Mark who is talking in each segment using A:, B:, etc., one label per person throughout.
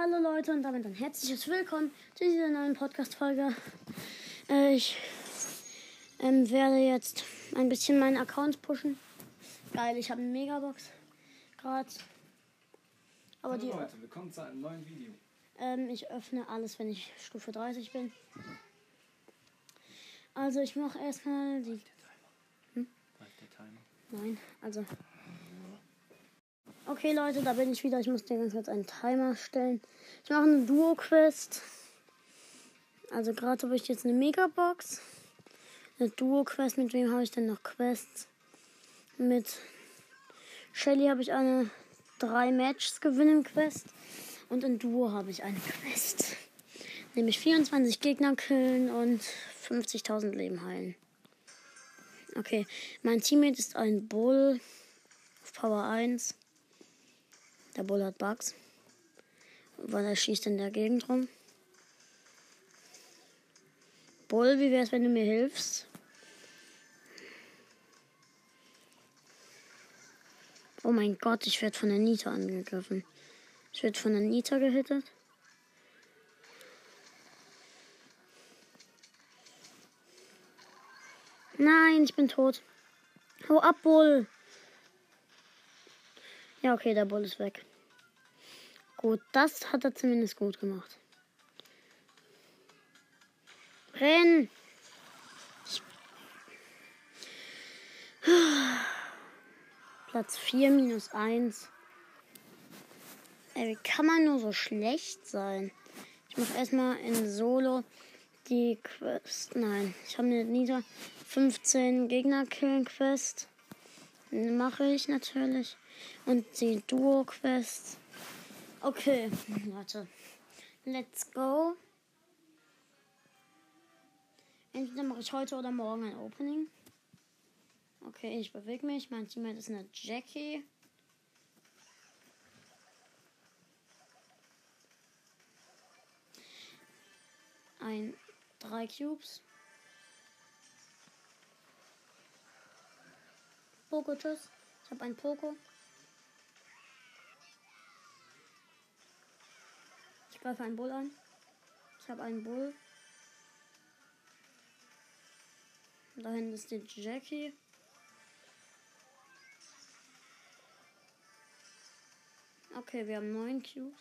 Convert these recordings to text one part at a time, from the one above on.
A: Hallo Leute und damit ein herzliches Willkommen zu dieser neuen Podcast-Folge. Äh, ich ähm, werde jetzt ein bisschen meinen Account pushen. Geil, ich habe eine Megabox gerade. Aber
B: Hallo
A: die,
B: Leute, willkommen zu einem neuen Video.
A: ähm, ich öffne alles, wenn ich Stufe 30 bin. Also ich mache erstmal die.
B: Der Timer?
A: Nein, also. Okay, Leute, da bin ich wieder. Ich muss dir ganz kurz einen Timer stellen. Ich mache eine Duo-Quest. Also gerade habe ich jetzt eine Megabox. Eine Duo-Quest. Mit wem habe ich denn noch Quests? Mit Shelly habe ich eine drei Matches gewinnen Quest. Und in Duo habe ich eine Quest. Nämlich 24 Gegner killen und 50.000 Leben heilen. Okay, mein Teammate ist ein Bull auf Power 1. Der Bull hat Bugs, weil er schießt in der Gegend rum. Bull, wie wär's, wenn du mir hilfst? Oh mein Gott, ich werde von der Nita angegriffen. Ich werde von der Nita gehittet. Nein, ich bin tot. Hau ab, Bull. Ja, okay, der Bull ist weg. Gut, das hat er zumindest gut gemacht. Renn! Platz 4 minus 1. Ey, wie kann man nur so schlecht sein? Ich mache erstmal in Solo die Quest. Nein, ich habe eine nieder 15 Gegner killen Quest. Mache ich natürlich. Und die Duo Quest. Okay, warte. Let's go. Entweder mache ich heute oder morgen ein Opening. Okay, ich bewege mich. Mein Teammate ist eine Jackie. Ein drei Cubes. Poco, tschüss. Ich habe einen Poco. Greife einen Bull an. Ich habe einen Bull. Da hinten ist die Jackie. Okay, wir haben neun Cubes.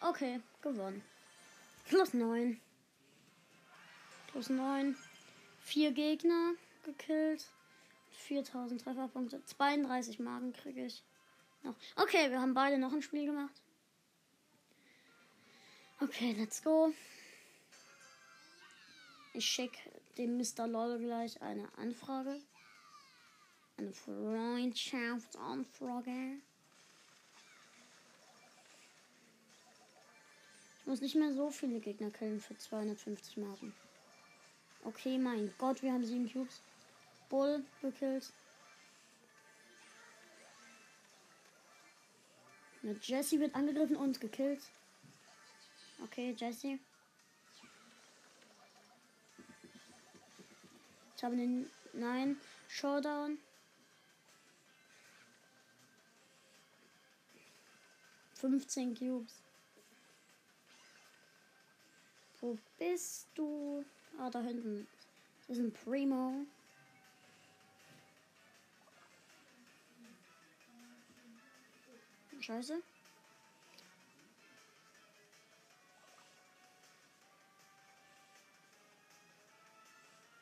A: Okay, gewonnen. Plus neun. Plus neun. Vier Gegner gekillt. 4000 Trefferpunkte. 32 Magen kriege ich. Noch. Okay, wir haben beide noch ein Spiel gemacht. Okay, let's go. Ich schicke dem Mr. LOL gleich eine Anfrage. Eine Freundschaftsanfrage. Ich muss nicht mehr so viele Gegner killen für 250 Marken. Okay, mein Gott, wir haben sieben Cubes. Bull gekillt. Eine Jessie wird angegriffen und gekillt. Okay, Jessie. Ich habe den. Nein, Showdown. Fünfzehn Cubes. Wo bist du? Ah, da hinten. Das ist ein Primo. Scheiße.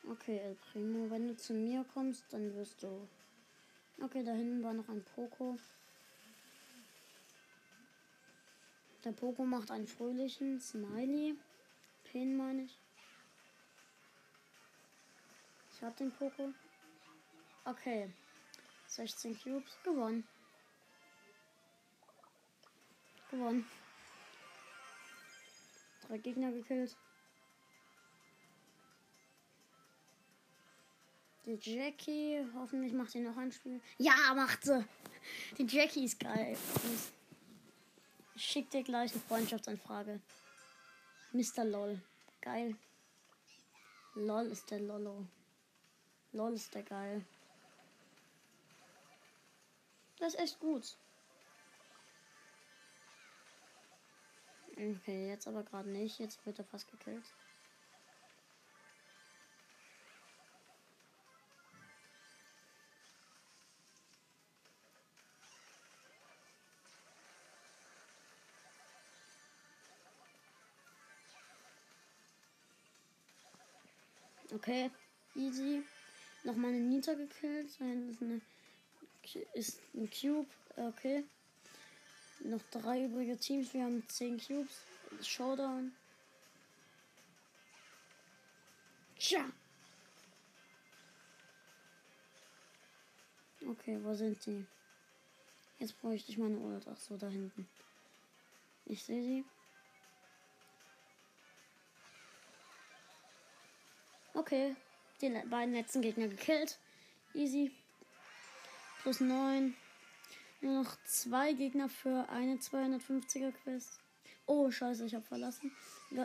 A: Okay, El Primo, wenn du zu mir kommst, dann wirst du. Okay, da hinten war noch ein Poco. Der Poco macht einen fröhlichen Smiley. Pin meine ich. Ich hab den Poco. Okay. 16 Cubes. Gewonnen. Gewonnen. Drei Gegner gekillt. Die Jackie, hoffentlich macht sie noch ein Spiel. Ja, macht sie. Die Jackie ist geil. Ich schick dir gleich eine Freundschaftsanfrage. Mr. LOL. Geil. LOL ist der Lolo. LOL ist der geil. Das ist echt gut. Okay, jetzt aber gerade nicht. Jetzt wird er fast gekillt. Okay, easy. Nochmal eine Nita gekillt. Da hinten ist, eine, ist ein Cube. Okay. Noch drei übrige Teams. Wir haben zehn Cubes. Showdown. Tja. Okay, wo sind sie? Jetzt bräuchte ich meine Ult. Ach so, da hinten. Ich sehe sie. Okay, die beiden letzten Gegner gekillt. Easy. Plus 9. Nur noch zwei Gegner für eine 250er Quest. Oh, scheiße, ich habe verlassen.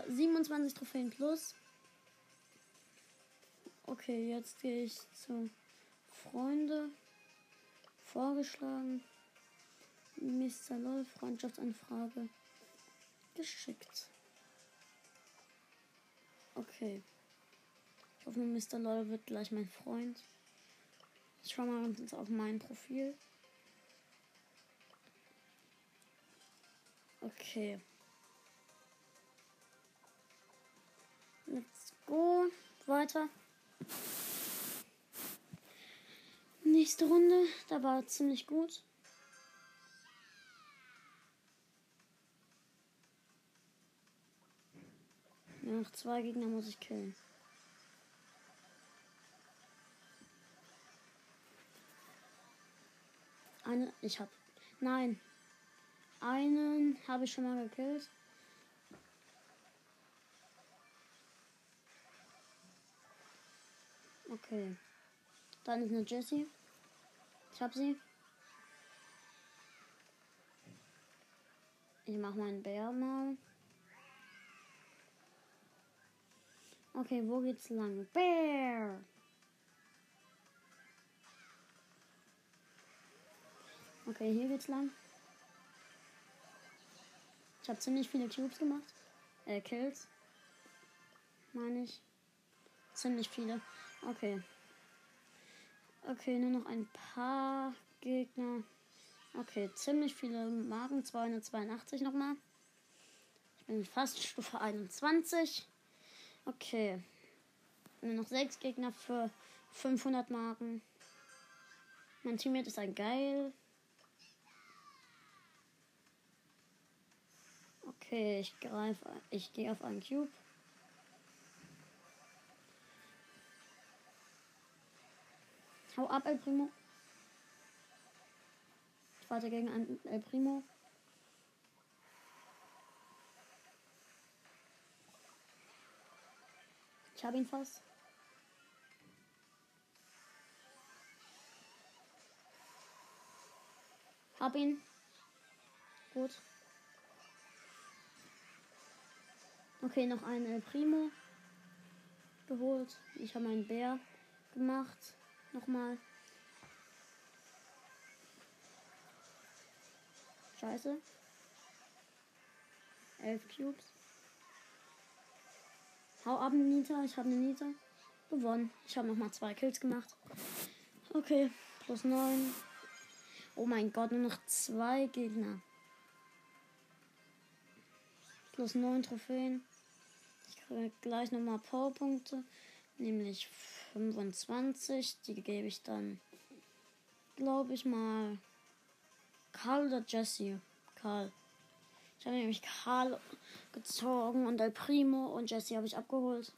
A: 27 Trophäen plus. Okay, jetzt gehe ich zu Freunde. Vorgeschlagen. Mr. LOL, Freundschaftsanfrage. Geschickt. Okay. Ich hoffe, Mr. LOL wird gleich mein Freund. Ich schaue mal auf mein Profil. Okay. Let's go. Weiter. Nächste Runde. Da war ziemlich gut. noch zwei Gegner muss ich killen. Eine, ich hab. Nein. Einen habe ich schon mal gekillt. Okay. Dann ist eine Jessie. Ich hab sie. Ich mach meinen Bär mal. Okay, wo geht's lang? Bär! Okay, hier geht's lang. Ich habe ziemlich viele Cubes gemacht. Äh, Kills. Meine ich. Ziemlich viele. Okay. Okay, nur noch ein paar Gegner. Okay, ziemlich viele Marken. 282 nochmal. Ich bin fast Stufe 21. Okay. Nur noch sechs Gegner für 500 Marken. Mein Teammate ist ein geil. Okay, ich greife. Ich gehe auf einen Cube. Hau ab, El Primo. Ich warte gegen einen El Primo. Ich habe ihn fast. Hab ihn. Gut. Okay, noch ein El Primo geholt. Ich habe einen Bär gemacht. Nochmal. Scheiße. Elf Cubes. Hau ab, Nita. Ich habe eine Nita. Gewonnen. Ich habe nochmal zwei Kills gemacht. Okay, plus neun. Oh mein Gott, nur noch zwei Gegner. Plus neun Trophäen gleich nochmal Powerpunkte, nämlich 25. Die gebe ich dann, glaube ich mal, Karl oder Jesse. Karl. Ich habe nämlich Karl gezogen und El Primo und Jesse habe ich abgeholt.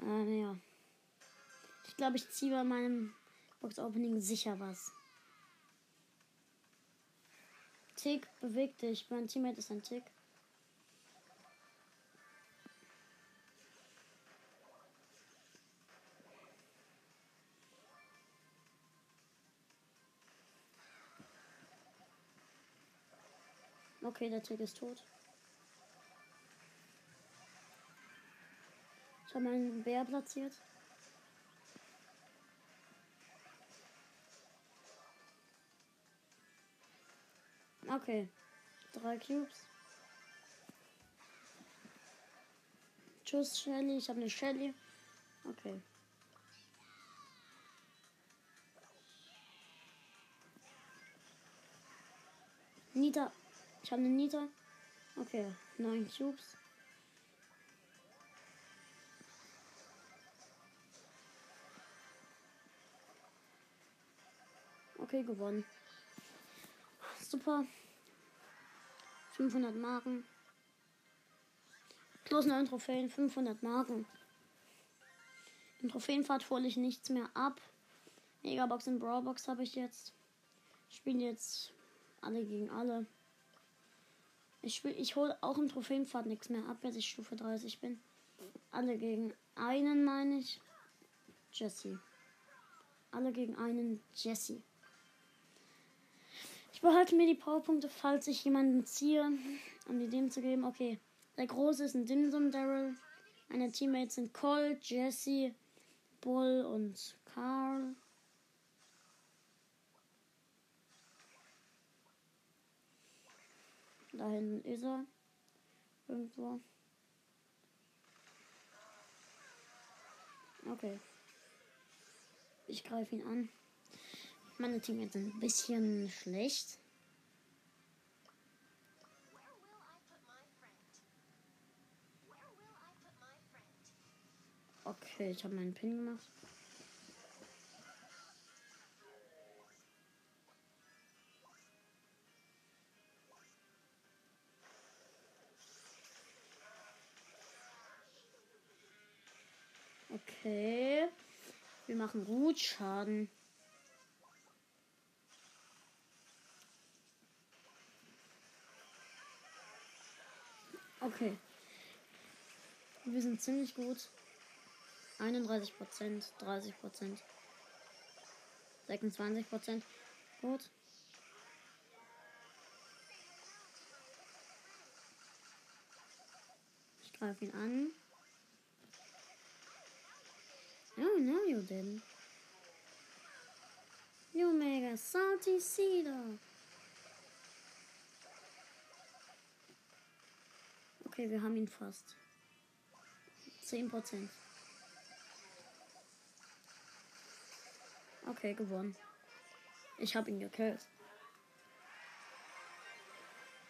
A: Ähm, ja. Ich glaube, ich ziehe bei meinem Box-Opening sicher was. Tick, beweg dich. Mein Teammate ist ein Tick. Okay, der Tick ist tot. Ich habe meinen Bär platziert. Okay. Drei Cubes. Tschüss, Shelly. Ich habe eine Shelly. Okay. Nieder. Ich habe eine Nita. Okay, neun Cubes. Okay, gewonnen. Super. 500 Marken. Plus 9 Trophäen, 500 Marken. Im Trophäenfahrt hole ich nichts mehr ab. Megabox und Brawlbox habe ich jetzt. Spielen jetzt alle gegen alle. Ich, spiel, ich hole auch im Trophäenfahrt nichts mehr ab, bis ich Stufe 30 bin. Alle gegen einen, meine ich. Jesse. Alle gegen einen Jesse. Ich behalte mir die Powerpunkte, falls ich jemanden ziehe, um die dem zu geben. Okay. Der große ist ein Dimsum Daryl. Meine Teammates sind Colt, Jesse, Bull und Carl. Da hinten ist er. Irgendwo. Okay. Ich greife ihn an. Meine Teammates sind ein bisschen schlecht. Okay, ich habe meinen Pin gemacht. Okay. Wir machen gut Schaden. Okay. Wir sind ziemlich gut. 31 Prozent, 30 Prozent, 26 Prozent. Gut. Ich greife ihn an. Oh, no, you didn't. You mega salty cedar. Okay, wir haben ihn fast. 10 Prozent. Okay, gewonnen. Ich habe ihn gekillt.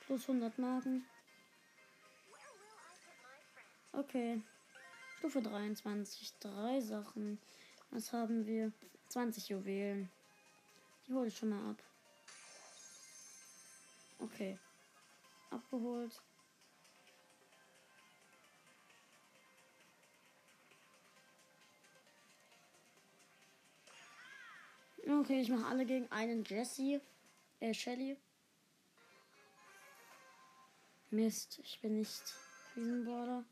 A: Plus 100 Marken. Okay. Stufe 23. Drei Sachen. Was haben wir? 20 Juwelen. Die hole ich schon mal ab. Okay. Abgeholt. Okay, ich mache alle gegen einen Jesse. Äh, Shelly. Mist, ich bin nicht Riesenborder.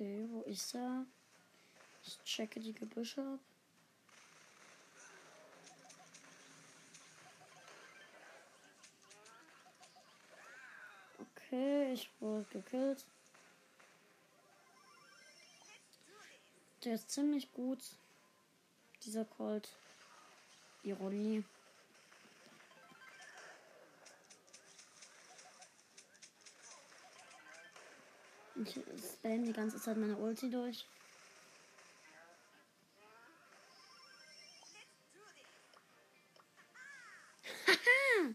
A: Okay, wo ist er? Ich checke die Gebüsche ab. Okay, ich wurde gekillt. Der ist ziemlich gut. Dieser Colt. Ironie. Ich spam die ganze Zeit meine Ulti durch.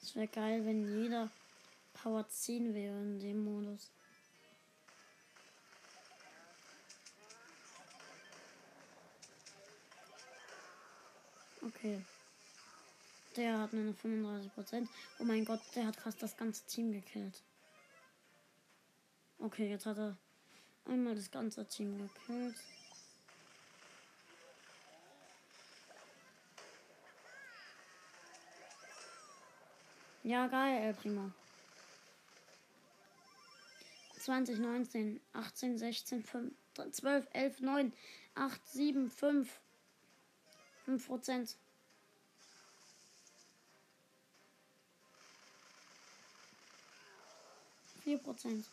A: Es wäre geil, wenn jeder Power 10 wäre in dem Modus. Okay. Der hat nur noch 35%. Oh mein Gott, der hat fast das ganze Team gekillt. Okay, jetzt hat er einmal das ganze Team gekillt. Ja, geil, El Primo. 20, 19, 18, 16, 5, 12, 11, 9, 8, 7, 5. 5 Prozent. Vier Prozent.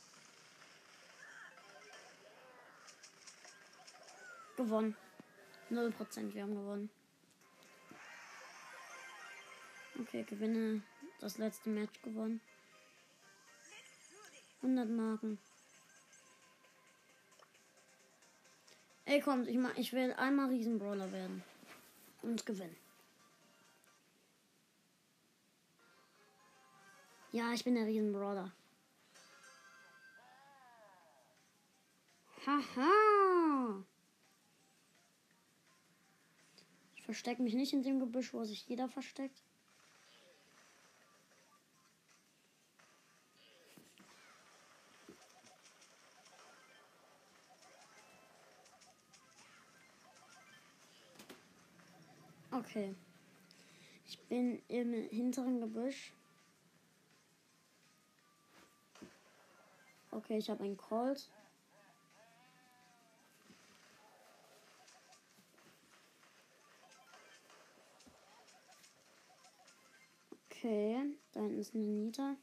A: Gewonnen. 0%, wir haben gewonnen. Okay, gewinne das letzte Match gewonnen. 100 Marken. Ey, kommt, ich, mach, ich will einmal Riesenbrawler werden. Und gewinnen. Ja, ich bin der Riesenbrawler. Haha. Ich verstecke mich nicht in dem Gebüsch, wo sich jeder versteckt. Okay. Ich bin im hinteren Gebüsch. Okay, ich habe einen Colt. Okay, da hinten ist eine Nita.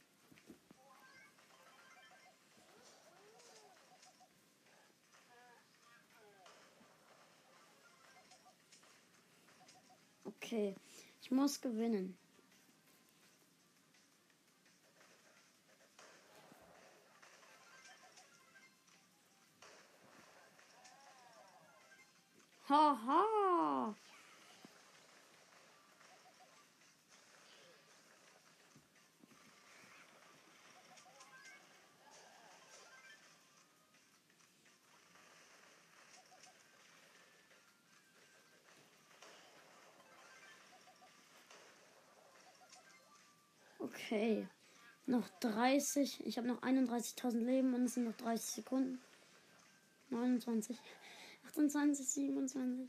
A: Okay, ich muss gewinnen. Haha. Okay. Noch 30. Ich habe noch 31.000 Leben und es sind noch 30 Sekunden. 29. 28, 27.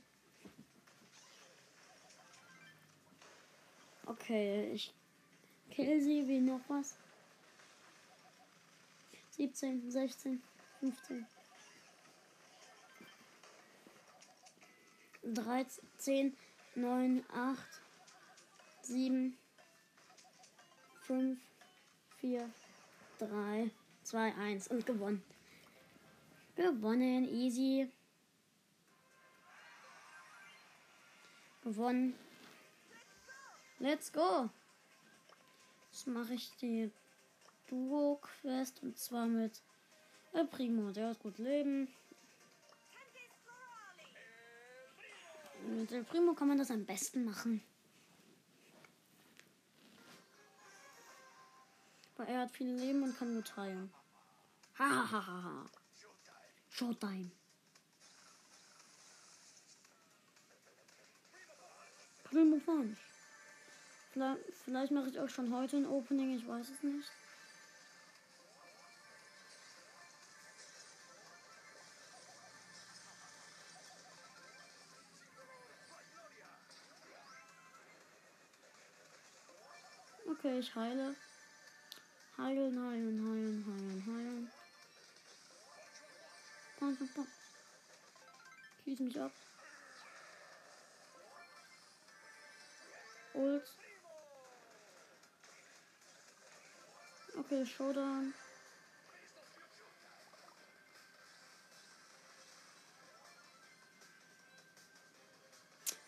A: Okay, ich kill sie wie noch was. 17, 16, 15. 13, 9, 8, 7, 5, 4, 3, 2, 1 und gewonnen. Gewonnen, easy. Gewonnen. Let's go. Jetzt mache ich die Duo-Quest und zwar mit El Primo. Der hat gut Leben. Mit El Primo kann man das am besten machen. Er hat viel Leben und kann gut heilen. Hahaha. Showtime. Primo Punch. Vielleicht, vielleicht mache ich auch schon heute ein Opening, ich weiß es nicht. Okay, ich heile. Heilen, heilen, heilen, heilen, heilen. Komm, komm. Schieß mich ab. Ult. Okay, Showdown.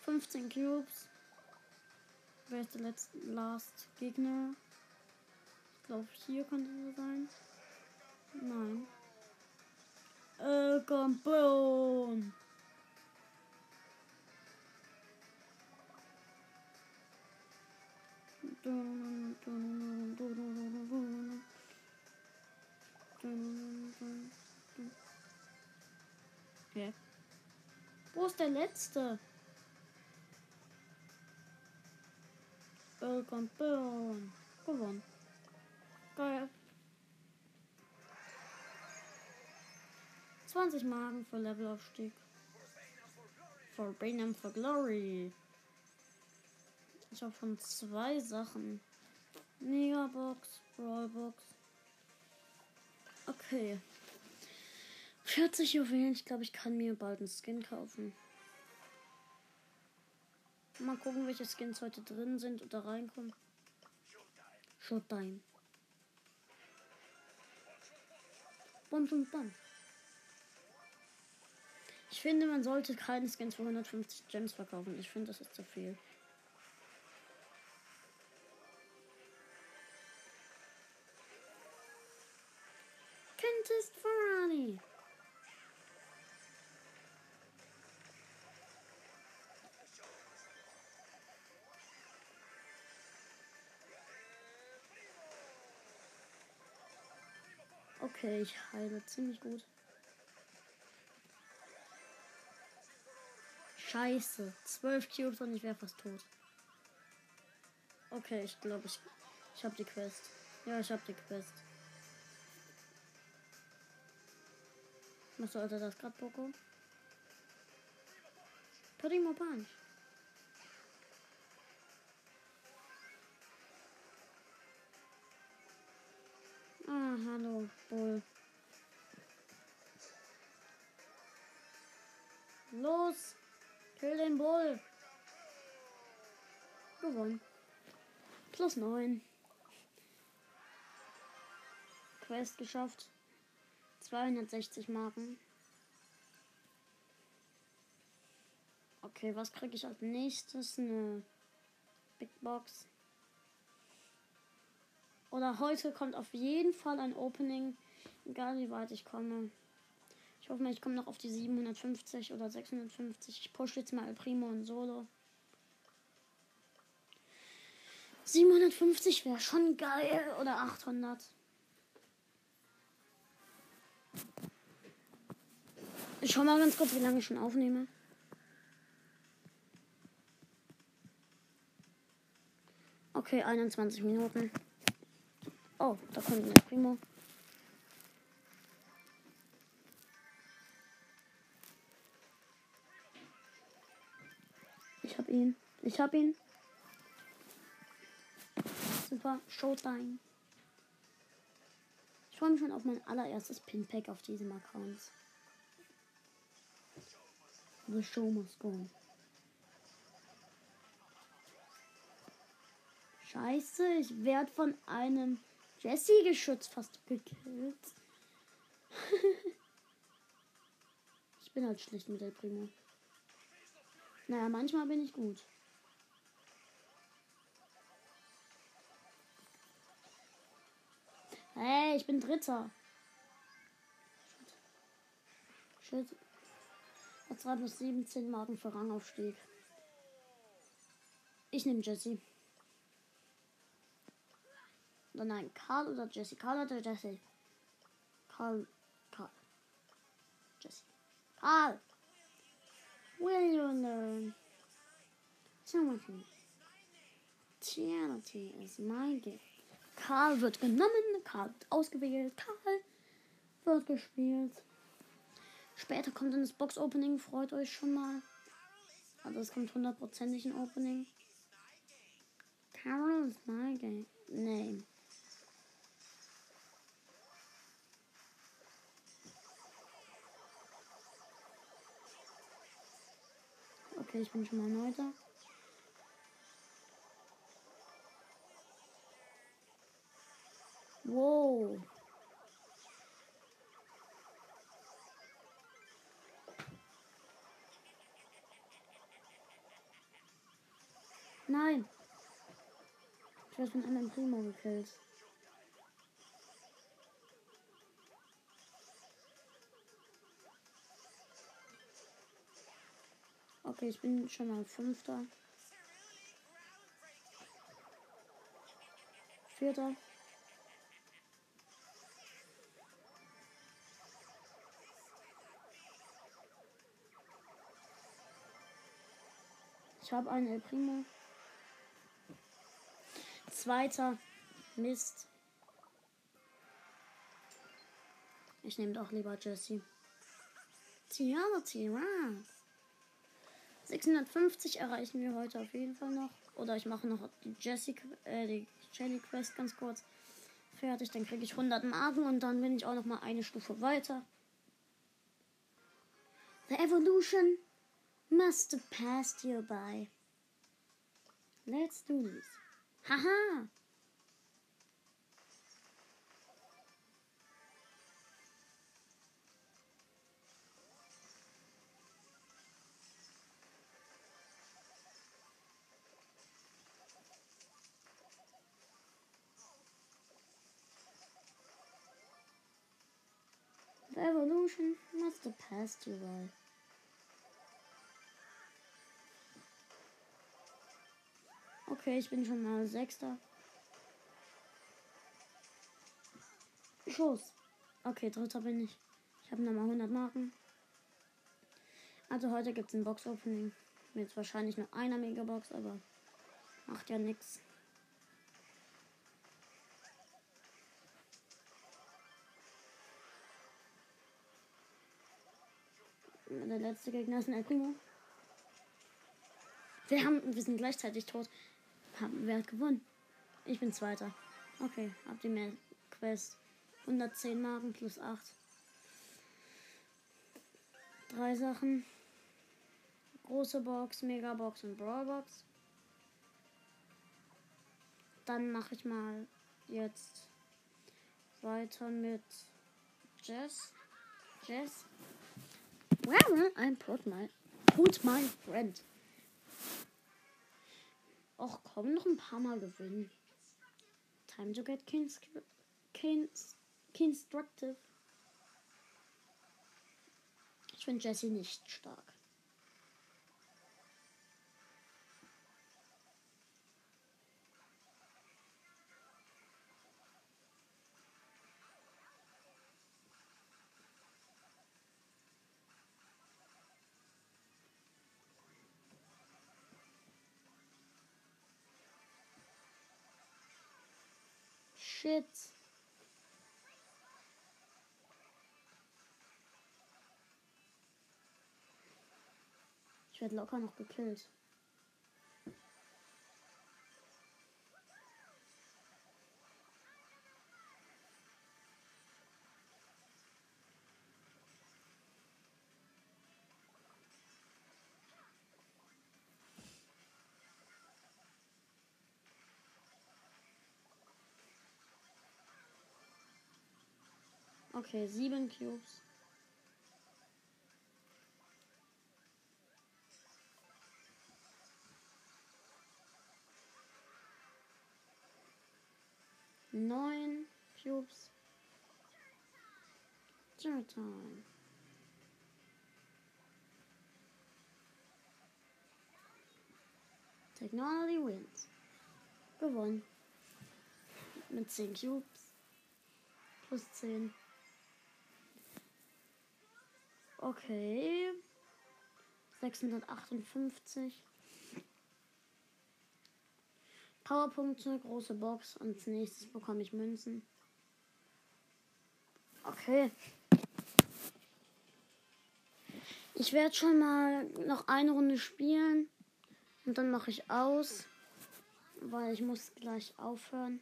A: Fünfzehn Cubes. Wer ist der letzte Last Gegner? Glaube, hier könnte er sein. Nein. Äh, Compound. Okay. Wo ist der letzte? Welcome Burn. Gewonnen. Geil. 20 Magen für Levelaufstieg. For Brainham for Glory. Ich habe von zwei Sachen. Megabox, Brawlbox. Okay. 40 Juwelen. Ich glaube, ich kann mir bald einen Skin kaufen. Mal gucken, welche Skins heute drin sind oder reinkommen. Showtime. Bum, bum, bum. Ich finde, man sollte keine Skins für 150 Gems verkaufen. Ich finde, das ist zu viel. Okay, ich heile ziemlich gut. Scheiße. 12 Cubes und ich wäre fast tot. Okay, ich glaube, ich, ich habe die Quest. Ja, ich habe die Quest. Was sollte das gerade, Poco? Primo Punch. Ah, hallo, Bull. Los! Kill den Bull! Gewonnen. Plus 9. Quest geschafft. 260 Marken. Okay, was kriege ich als nächstes? Eine Big Box. Oder heute kommt auf jeden Fall ein Opening. Egal wie weit ich komme. Ich hoffe mal, ich komme noch auf die 750 oder 650. Ich pushe jetzt mal Primo und Solo. 750 wäre schon geil. Oder 800. Ich schau mal ganz kurz, wie lange ich schon aufnehme. Okay, 21 Minuten. Oh, da kommt ein Primo. Ich hab ihn. Ich hab ihn. Super. Showtime. Ich freue mich schon auf mein allererstes Pinpack auf diesem Account. The show must go. Scheiße, ich werde von einem Jesse-Geschütz fast gekillt. ich bin halt schlecht mit der Primo. Naja, manchmal bin ich gut. Hey, ich bin Dritter. Shit. Shit. 2 plus 17 Marken für Rangaufstieg. Ich nehme Jesse. Oder nein, Karl oder Jesse? Karl oder Jesse? Karl. Karl. Jesse. Karl! Will you learn? Timothy. Charity is my gift. Karl wird genommen, Karl wird ausgewählt, Karl wird gespielt. Später kommt dann das Box-Opening, freut euch schon mal. Also es kommt hundertprozentig ein Opening. Carol is my game. Name. Okay, ich bin schon mal neuter. Wow. Nein. Ich werde von einem Primo gekillt. Okay, ich bin schon mal Fünfter. Vierter. Ich habe einen El Primo. Zweiter. Mist. Ich nehme doch lieber Jesse. Tiara, Tiara. 650 erreichen wir heute auf jeden Fall noch. Oder ich mache noch die Jessie, äh, die Jelly Quest ganz kurz fertig. Dann kriege ich 100 Marken und dann bin ich auch noch mal eine Stufe weiter. The evolution must have passed you by. Let's do this. Haha! Festival. Okay, ich bin schon mal Sechster. Schuss. Okay, Dritter bin ich. Ich habe nochmal 100 Marken. Also heute gibt es ein Box-Opening. Mit wahrscheinlich nur einer Megabox, aber macht ja nichts. Letzte Gegner ist ein El Primo. Wir, haben, wir sind gleichzeitig tot. Haben, wer hat gewonnen? Ich bin Zweiter. Okay, habt ihr mehr Quest. 110 Marken plus 8. Drei Sachen. Große Box, Megabox und Brawlbox. Dann mache ich mal jetzt weiter mit Jess. Jess. Where will I put my, put my friend? Och komm, noch ein paar Mal gewinnen. Time to get constructive. Ich finde Jesse nicht stark. Shit. Ich werde locker noch gekillt. Okay, sieben Cubes. Neun Cubes. Dinner time. Technology wins. Gewonnen. Mit 10 Cubes. Plus 10. Okay. 658. Powerpunkte, große Box und als nächstes bekomme ich Münzen. Okay. Ich werde schon mal noch eine Runde spielen und dann mache ich aus, weil ich muss gleich aufhören.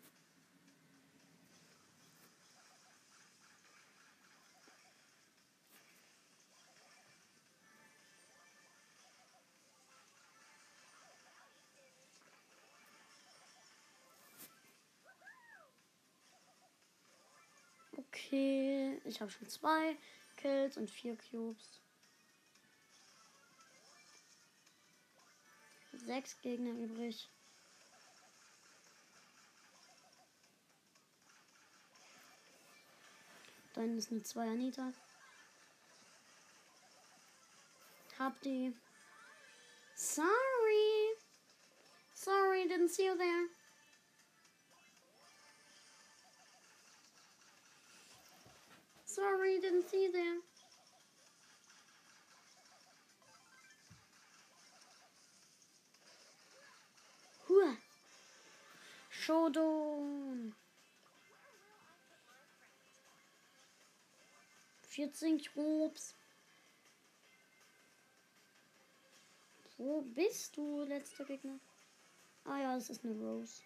A: Okay, ich habe schon zwei Kills und vier Cubes. Sechs Gegner übrig. Dann ist eine 2 Anita. Hab die. Sorry. Sorry, didn't see you there. Didn't see them. Showdown. 14 Cubes. Wo bist du, letzter Gegner? Ah ja, das ist eine Rose.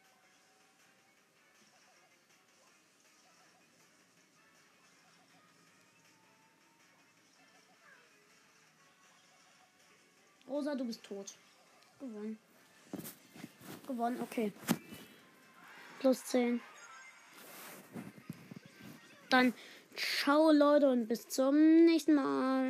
A: Rosa, du bist tot. Gewonnen. Gewonnen, okay. Plus 10. Dann ciao Leute und bis zum nächsten Mal.